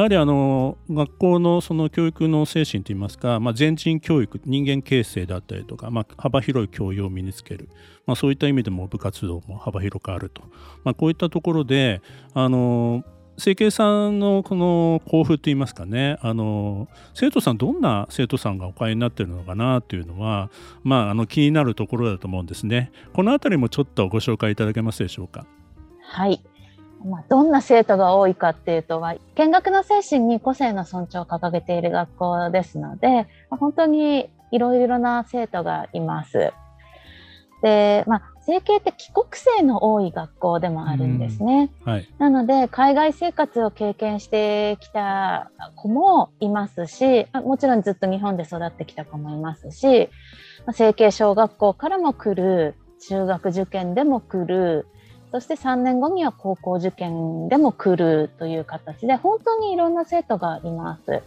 やはりあの学校のその教育の精神といいますか、まあ、全人教育人間形成だったりとか、まあ、幅広い教養を身につける、まあ、そういった意味でも部活動も幅広くあると、まあ、こういったところであの整形さんのこの交付といいますかねあの生徒さんどんな生徒さんがお買いになってるのかなというのは、まあ、あの気になるところだと思うんですね。この辺りもちょっとご紹介いただけますでしょうか？はい。まあ、どんな生徒が多いかっていうと、見学の精神に個性の尊重を掲げている学校ですので、まあ、本当にいろいろな生徒がいます。で、まあ、整形って帰国生の多い学校でもあるんですね。はい、なので、海外生活を経験してきた子もいますし、もちろんずっと日本で育ってきた子もいますし、整形小学校からも来る、中学受験でも来る、そして3年後には高校受験でも来るという形で、本当にいろんな生徒がいます。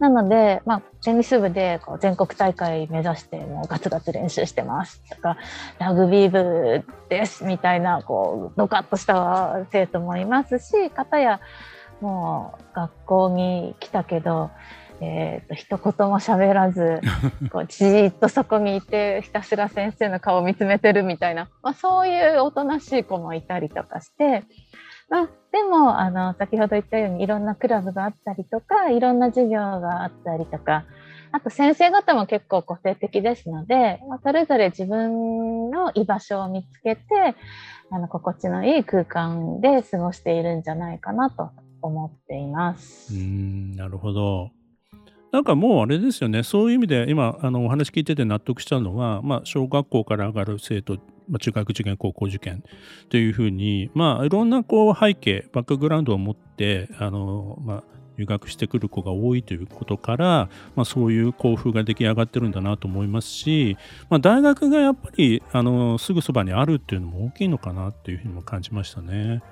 なので、まあ、テニス部でこう全国大会目指してもうガツガツ練習してますとか、ラグビー部ですみたいな、こう、ドカッとした生徒もいますし、かたやもう学校に来たけど、えーと、一言も喋らず こうじーっとそこにいてひたすら先生の顔を見つめてるみたいな、まあ、そういうおとなしい子もいたりとかして、まあ、でもあの先ほど言ったようにいろんなクラブがあったりとかいろんな授業があったりとかあと先生方も結構個性的ですので、まあ、それぞれ自分の居場所を見つけてあの心地のいい空間で過ごしているんじゃないかなと思っています。うんなるほどなんかもうあれですよね、そういう意味で今あのお話聞いてて納得したのは、まあ、小学校から上がる生徒、まあ、中学受験、高校受験というふうに、まあ、いろんなこう背景、バックグラウンドを持ってあの、まあ、入学してくる子が多いということから、まあ、そういう校風が出来上がってるんだなと思いますし、まあ、大学がやっぱりあのすぐそばにあるっていうのも大きいのかなっていうふうにも感じましたね。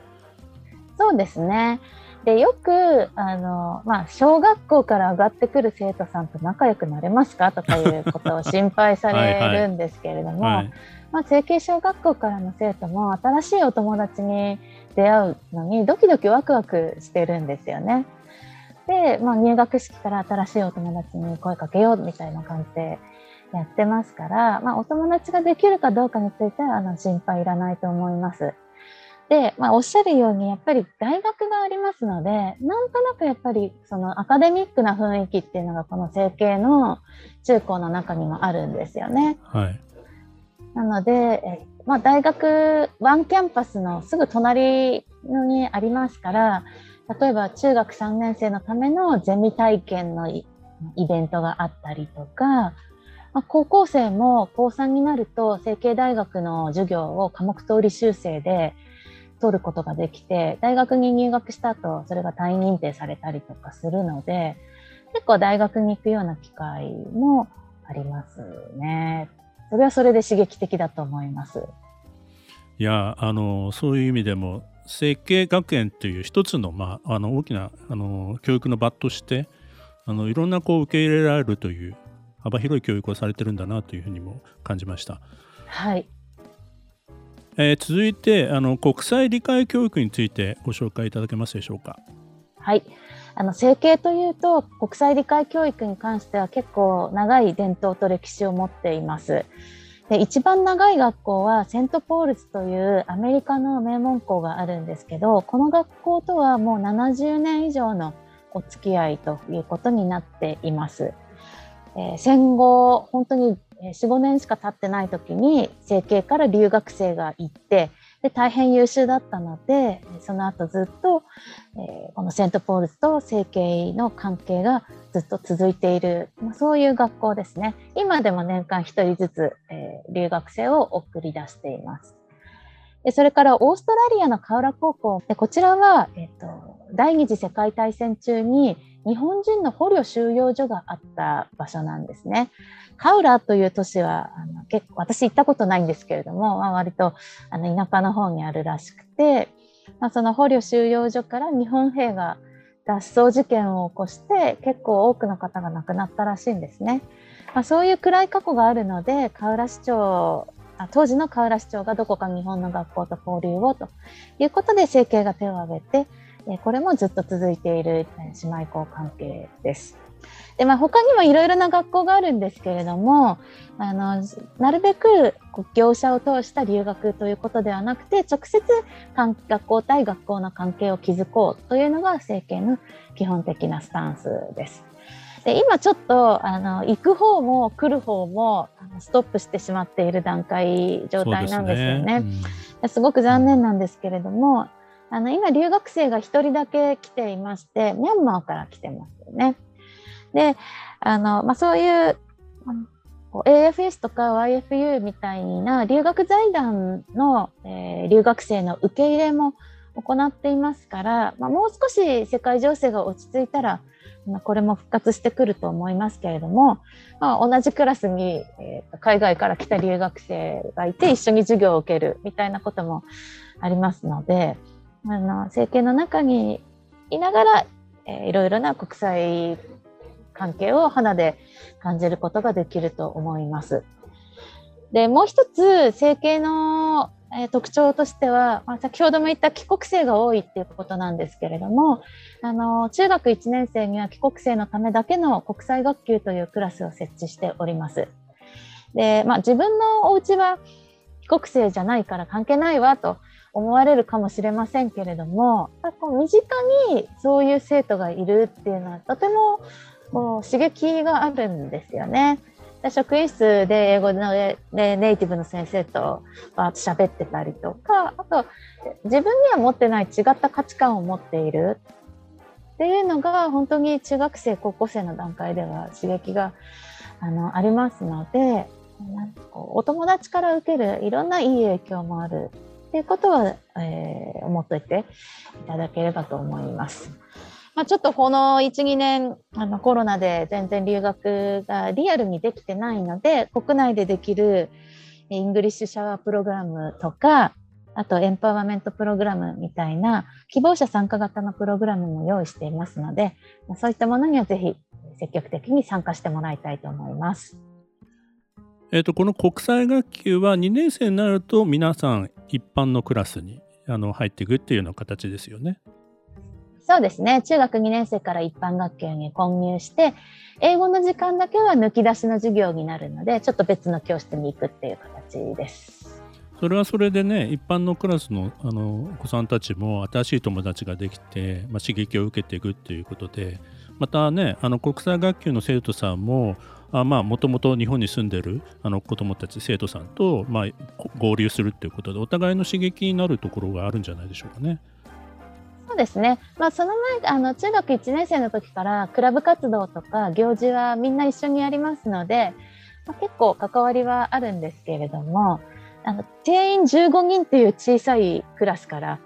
そうですね。でよくあの、まあ、小学校から上がってくる生徒さんと仲良くなれますかとかいうことを心配されるんですけれどもはい、まあ、成形小学校からの生徒も新しいお友達に出会うのにドキドキワクワクしてるんですよね。で、まあ、入学式から新しいお友達に声かけようみたいな感じでやってますから、まあ、お友達ができるかどうかについてはあの心配いらないと思います。で、まあ、おっしゃるようにやっぱり大学がありますのでなんとなくやっぱりそのアカデミックな雰囲気っていうのがこの整形の中高の中にもあるんですよね。はい、なので、えまあ、大学ワンキャンパスのすぐ隣にありますから例えば中学3年生のためのゼミ体験のイベントがあったりとか、まあ、高校生も高3になると成形大学の授業を科目通り修正で取ることができて、大学に入学した後、それが単位認定されたりとかするので、結構大学に行くような機会もありますね。それはそれで刺激的だと思います。いや、あの、そういう意味でも、設計学園という一つの,、まあ、あの大きなあの教育の場としてあのいろんなこう受け入れられるという幅広い教育をされてるんだなというふうにも感じました。はいえー、続いてあの国際理解教育についてご紹介いただけますでしょうか？はいあの整形というと国際理解教育に関しては結構長い伝統と歴史を持っています。で一番長い学校はセントポールズというアメリカの名門校があるんですけどこの学校とはもう70年以上のお付き合いということになっています。えー、戦後本当に45年しか経ってない時に整形から留学生が行ってで大変優秀だったのでその後ずっと、えー、このセントポールズと整形の関係がずっと続いている、まあ、そういう学校ですね。今でも年間1人ずつ、えー、留学生を送り出しています。それからオーストラリアのカウラ高校こちらは、えーと第二次世界大戦中に日本人の捕虜収容所があった場所なんですね。カウラという都市はあの結構私行ったことないんですけれども、まあ、割とあの田舎の方にあるらしくて、まあ、その捕虜収容所から日本兵が脱走事件を起こして結構多くの方が亡くなったらしいんですね。まあ、そういう暗い過去があるのでカウラ市長当時の河浦市長がどこか日本の学校と交流をということで政権が手を挙げて、えこれもずっと続いている姉妹校関係です。でまあ、他にもいろいろな学校があるんですけれどもあのなるべく業者を通した留学ということではなくて直接学校対学校の関係を築こうというのが政権の基本的なスタンスです。で今ちょっとあの行く方も来る方もストップしてしまっている段階状態なんですよね。すねうん、すごく残念なんですけれどもあの今留学生が1人だけ来ていましてミャンマーから来てますよね。であの、まあ、そういう AFS とか YFU みたいな留学財団の、えー、留学生の受け入れも行っていますから、まあ、もう少し世界情勢が落ち着いたらまあ、これも復活してくると思いますけれども、まあ、同じクラスに、えー、海外から来た留学生がいて一緒に授業を受けるみたいなこともありますのであの政権の中にいながら、えー、いろいろな国際関係を肌で感じることができると思います。でもう一つ政権のえ特徴としては、まあ、先ほども言った帰国生が多いっていうことなんですけれどもあの中学1年生には帰国生のためだけの国際学級というクラスを設置しております。で、まあ、自分のお家は帰国生じゃないから関係ないわと思われるかもしれませんけれどもこう身近にそういう生徒がいるっていうのはとてもこう刺激があるんですよね。職員室で英語のでネイティブの先生とバーッと喋ってたりとかあと自分には持ってない違った価値観を持っているっていうのが本当に中学生高校生の段階では刺激があのありますのでお友達から受けるいろんないい影響もあるっていうことは、えー、思っておいていただければと思います。まあ、ちょっとこの1、2年あのコロナで全然留学がリアルにできてないので国内でできるイングリッシュシャワープログラムとかあとエンパワーメントプログラムみたいな希望者参加型のプログラムも用意していますのでそういったものにはぜひ積極的に参加してもらいたいと思います。えーと、この国際学級は2年生になると皆さん一般のクラスにあの入っていくっていうような形ですよね。そうですね。中学2年生から一般学級に混入して、英語の時間だけは抜き出しの授業になるので、ちょっと別の教室に行くっていう形です。それはそれでね、一般のクラスのあのお子さんたちも新しい友達ができて、まあ、刺激を受けていくっていうことで、またね、あの国際学級の生徒さんも、もともと日本に住んでるあの子どもたち、生徒さんと、まあ、合流するっていうことで、お互いの刺激になるところがあるんじゃないでしょうかね。そうですね、まあ、その前あの中学1年生の時からクラブ活動とか行事はみんな一緒にやりますので、まあ、結構関わりはあるんですけれどもあの定員15人っていう小さいクラスから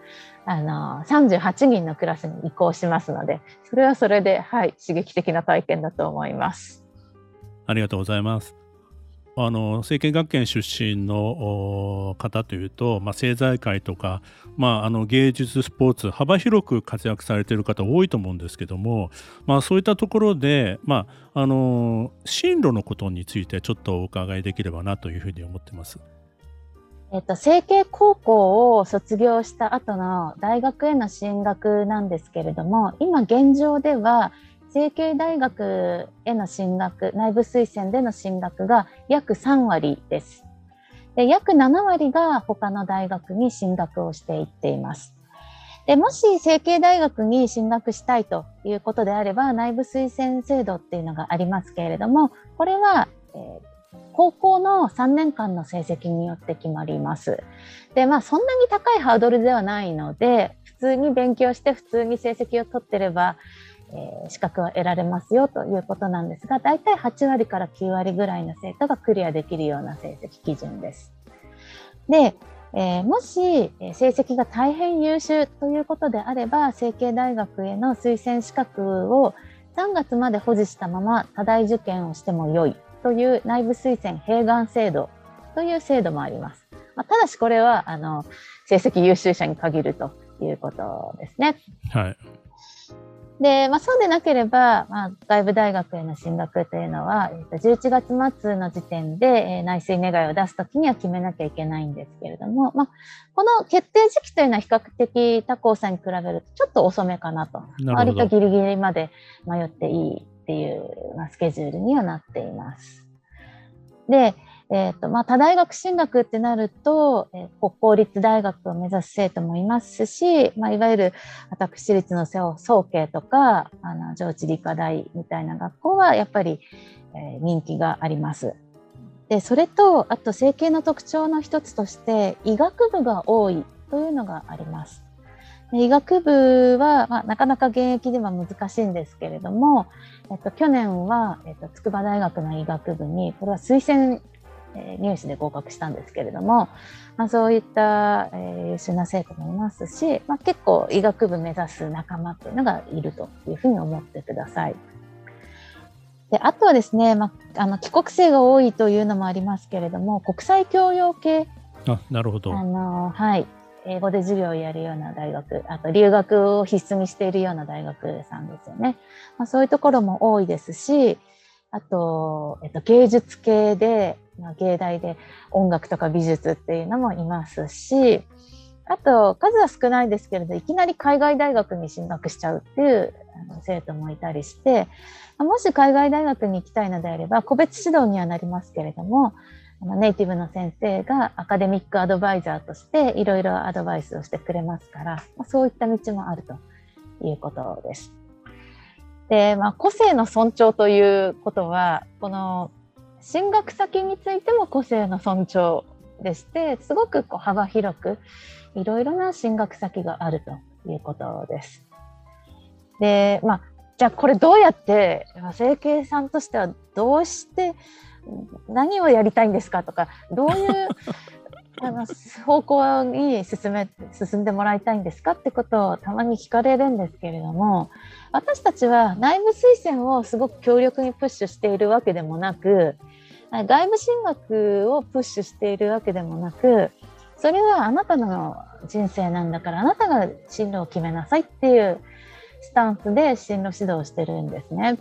あの38人のクラスに移行しますのでそれはそれで、はい、刺激的な体験だと思います。ありがとうございます。あの政経学研出身の方というと、まあ、政財界とか、まあ、あの芸術スポーツ幅広く活躍されている方多いと思うんですけども、まあ、そういったところで、まあ、あの進路のことについてちょっとお伺いできればなというふうに思ってます。えっと、成蹊高校を卒業した後の大学への進学なんですけれども今現状では成蹊大学への進学、内部推薦での進学が約3割です。で約7割が他の大学に進学をしていっています。でもし成蹊大学に進学したいということであれば内部推薦制度っていうのがありますけれどもこれは、えー、高校の3年間の成績によって決まります。でまあそんなに高いハードルではないので普通に勉強して普通に成績を取ってればえー、資格を得られますよということなんですが、大体8割から9割ぐらいの生徒がクリアできるような成績基準です。で、えー、もし成績が大変優秀ということであれば成蹊大学への推薦資格を3月まで保持したまま多大受験をしても良いという内部推薦併願制度という制度もあります。まあ、ただしこれはあの成績優秀者に限るということですね。はい。で、まあ、そうでなければ、まあ、外部大学への進学というのは、11月末の時点で内水願いを出すときには決めなきゃいけないんですけれども、まあ、この決定時期というのは比較的他校さんに比べるとちょっと遅めかなと。な割とギリギリまで迷っていいっていう、まあ、スケジュールにはなっています。で、えーとまあ、他大学進学ってなると、えー、国公立大学を目指す生徒もいますし、まあ、いわゆる私立の総計とかあの上智理科大みたいな学校はやっぱり、えー、人気があります。でそれとあと整形の特徴の一つとして医学部が多いというのがあります。で医学部は、まあ、なかなか現役では難しいんですけれども、えっと、去年は、えっと、筑波大学の医学部にこれは推薦え入試で合格したんですけれども、まあ、そういった、え優秀な生徒もいますし、まあ、結構医学部目指す仲間っていうのがいるというふうに思ってください。であとはですね、まあ、あの帰国生が多いというのもありますけれども国際教養系。あなるほど。あの、はい、英語で授業をやるような大学あと留学を必須にしているような大学さんですよね、まあ、そういうところも多いですしあと、えっと、芸術系でまあ、芸大で音楽とか美術っていうのもいますしあと数は少ないですけれどいきなり海外大学に進学しちゃうっていう生徒もいたりしてもし海外大学に行きたいのであれば個別指導にはなりますけれどもネイティブの先生がアカデミックアドバイザーとしていろいろアドバイスをしてくれますからそういった道もあるということです。で、まあ、個性の尊重ということはこの進学先についても個性の尊重でしてすごくこう幅広くいろいろな進学先があるということです。でまあじゃあこれどうやって整形さんとしてはどうして何をやりたいんですかとかどういう あの方向に進め進んでもらいたいんですかってことをたまに聞かれるんですけれども私たちは内部推薦をすごく強力にプッシュしているわけでもなく外部進学をプッシュしているわけでもなくそれはあなたの人生なんだからあなたが進路を決めなさいっていうスタンスで進路指導をしてるんですね。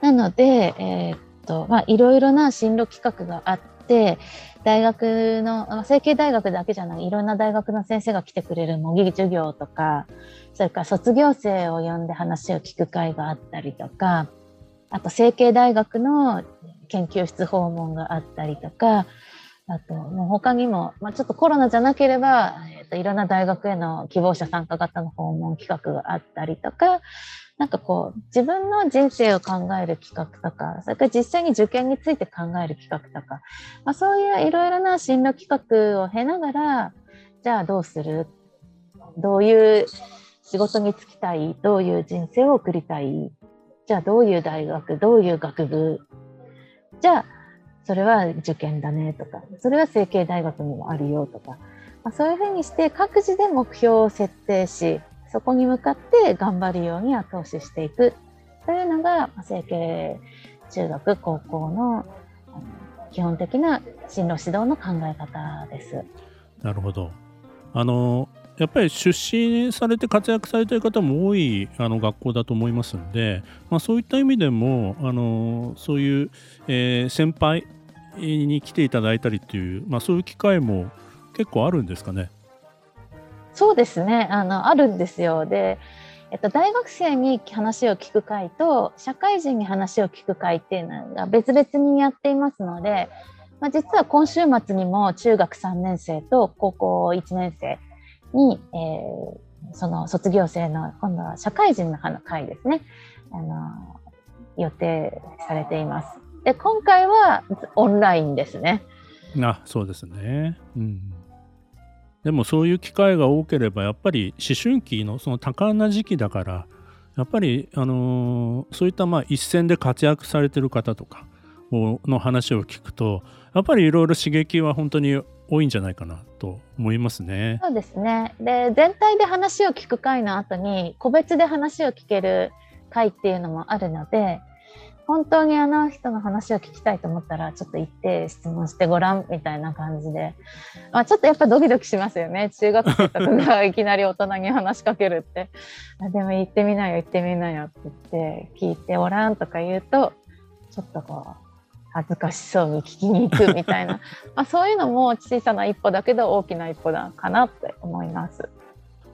なので、えー、っとまあ、いろいろな進路企画があって大学の成形大学だけじゃないいろんな大学の先生が来てくれる模擬授業とかそれから卒業生を呼んで話を聞く会があったりとかあと成形大学の研究室訪問があったりとか、あと、もう他にも、まあ、ちょっとコロナじゃなければ、えーと、いろんな大学への希望者参加型の訪問企画があったりとか、なんかこう、自分の人生を考える企画とか、それから実際に受験について考える企画とか、まあ、そういういろいろな進路企画を経ながら、じゃあどうする？どういう仕事に就きたい？どういう人生を送りたい？じゃあどういう大学？どういう学部？じゃあそれは受験だねとかそれは成形大学にもあるよとか、まあ、そういうふうにして各自で目標を設定しそこに向かって頑張るように後押ししていくというのが成形中学高校の基本的な進路指導の考え方です。なるほどあのやっぱり出身されて活躍されている方も多いあの学校だと思いますので、まあ、そういった意味でもあのそういう、えー、先輩に来ていただいたりという、まあ、そういう機会も結構あるんですかね？そうですねあのあるんですよで、えっと、大学生に話を聞く会と社会人に話を聞く会っていうのが別々にやっていますので、まあ、実は今週末にも中学3年生と高校1年生に、えー、その卒業生の今度は社会人のの会ですねあの予定されています。で今回はオンラインですね。あそうですね。うん、でもそういう機会が多ければやっぱり思春期のその多感な時期だからやっぱり、あのー、そういったまあ一線で活躍されてる方とかの話を聞くとやっぱりいろいろ刺激は本当に多いんじゃないかなと思いますね。そうですね。で、全体で話を聞く会の後に、個別で話を聞ける会っていうのもあるので、本当にあの人の話を聞きたいと思ったら、ちょっと行って質問してごらんみたいな感じで、まあ、ちょっとやっぱドキドキしますよね。中学生とかがいきなり大人に話しかけるって。でも行ってみなよ、行ってみなよって言って、聞いておらんとか言うと、ちょっとこう、恥ずかしそうに聞きに行くみたいな、まあ、そういうのも小さな一歩だけど大きな一歩だかなって思います。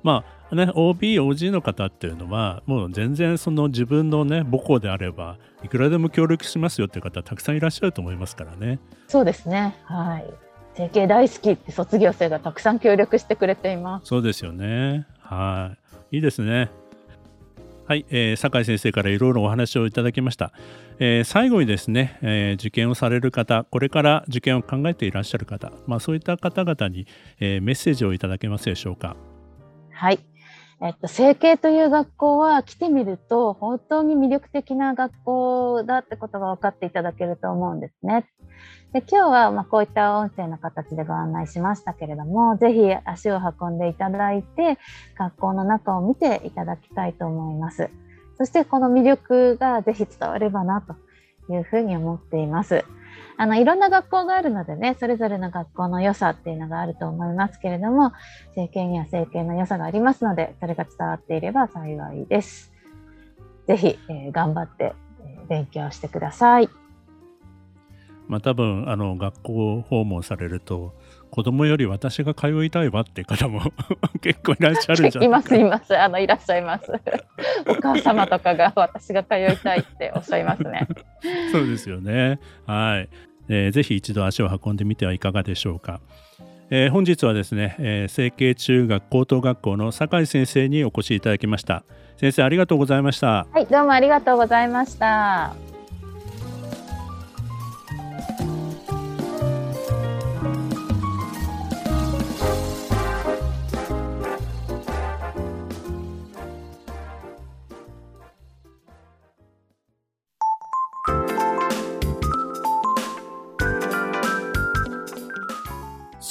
まあね、OB、OG の方っていうのは、もう全然その自分のね、母校であれば、いくらでも協力しますよっていう方、たくさんいらっしゃると思いますからね。そうですね。はい。整形大好きって卒業生がたくさん協力してくれています。そうですよね。はい。いいですね。はい、えー、酒井先生からいろいろお話をいただきました。えー、最後にですね、えー、受験をされる方、これから受験を考えていらっしゃる方、まあ、そういった方々に、えー、メッセージをいただけますでしょうか？はい。えっと、整形という学校は来てみると本当に魅力的な学校だってことが分かっていただけると思うんですね。で今日はまこういった音声の形でご案内しましたけれども、ぜひ足を運んでいただいて、学校の中を見ていただきたいと思います。そしてこの魅力がぜひ伝わればなというふうに思っています。あのいろんな学校があるのでね、それぞれの学校の良さっていうのがあると思いますけれども、整形には整形の良さがありますので、それが伝わっていれば幸いです。ぜひ、えー、頑張って、えー、勉強してください。まあ多分あの学校訪問されると子供より私が通いたいわって方も 結構いらっしゃるじゃないいますいます。あのいらっしゃいます。お母様とかが私が通いたいっておっしゃいますね。そうですよね。はい、えー、ぜひ一度足を運んでみてはいかがでしょうか。えー、本日はですね、えー、成形中学高等学校の酒井先生にお越しいただきました。先生ありがとうございました。はいどうもありがとうございました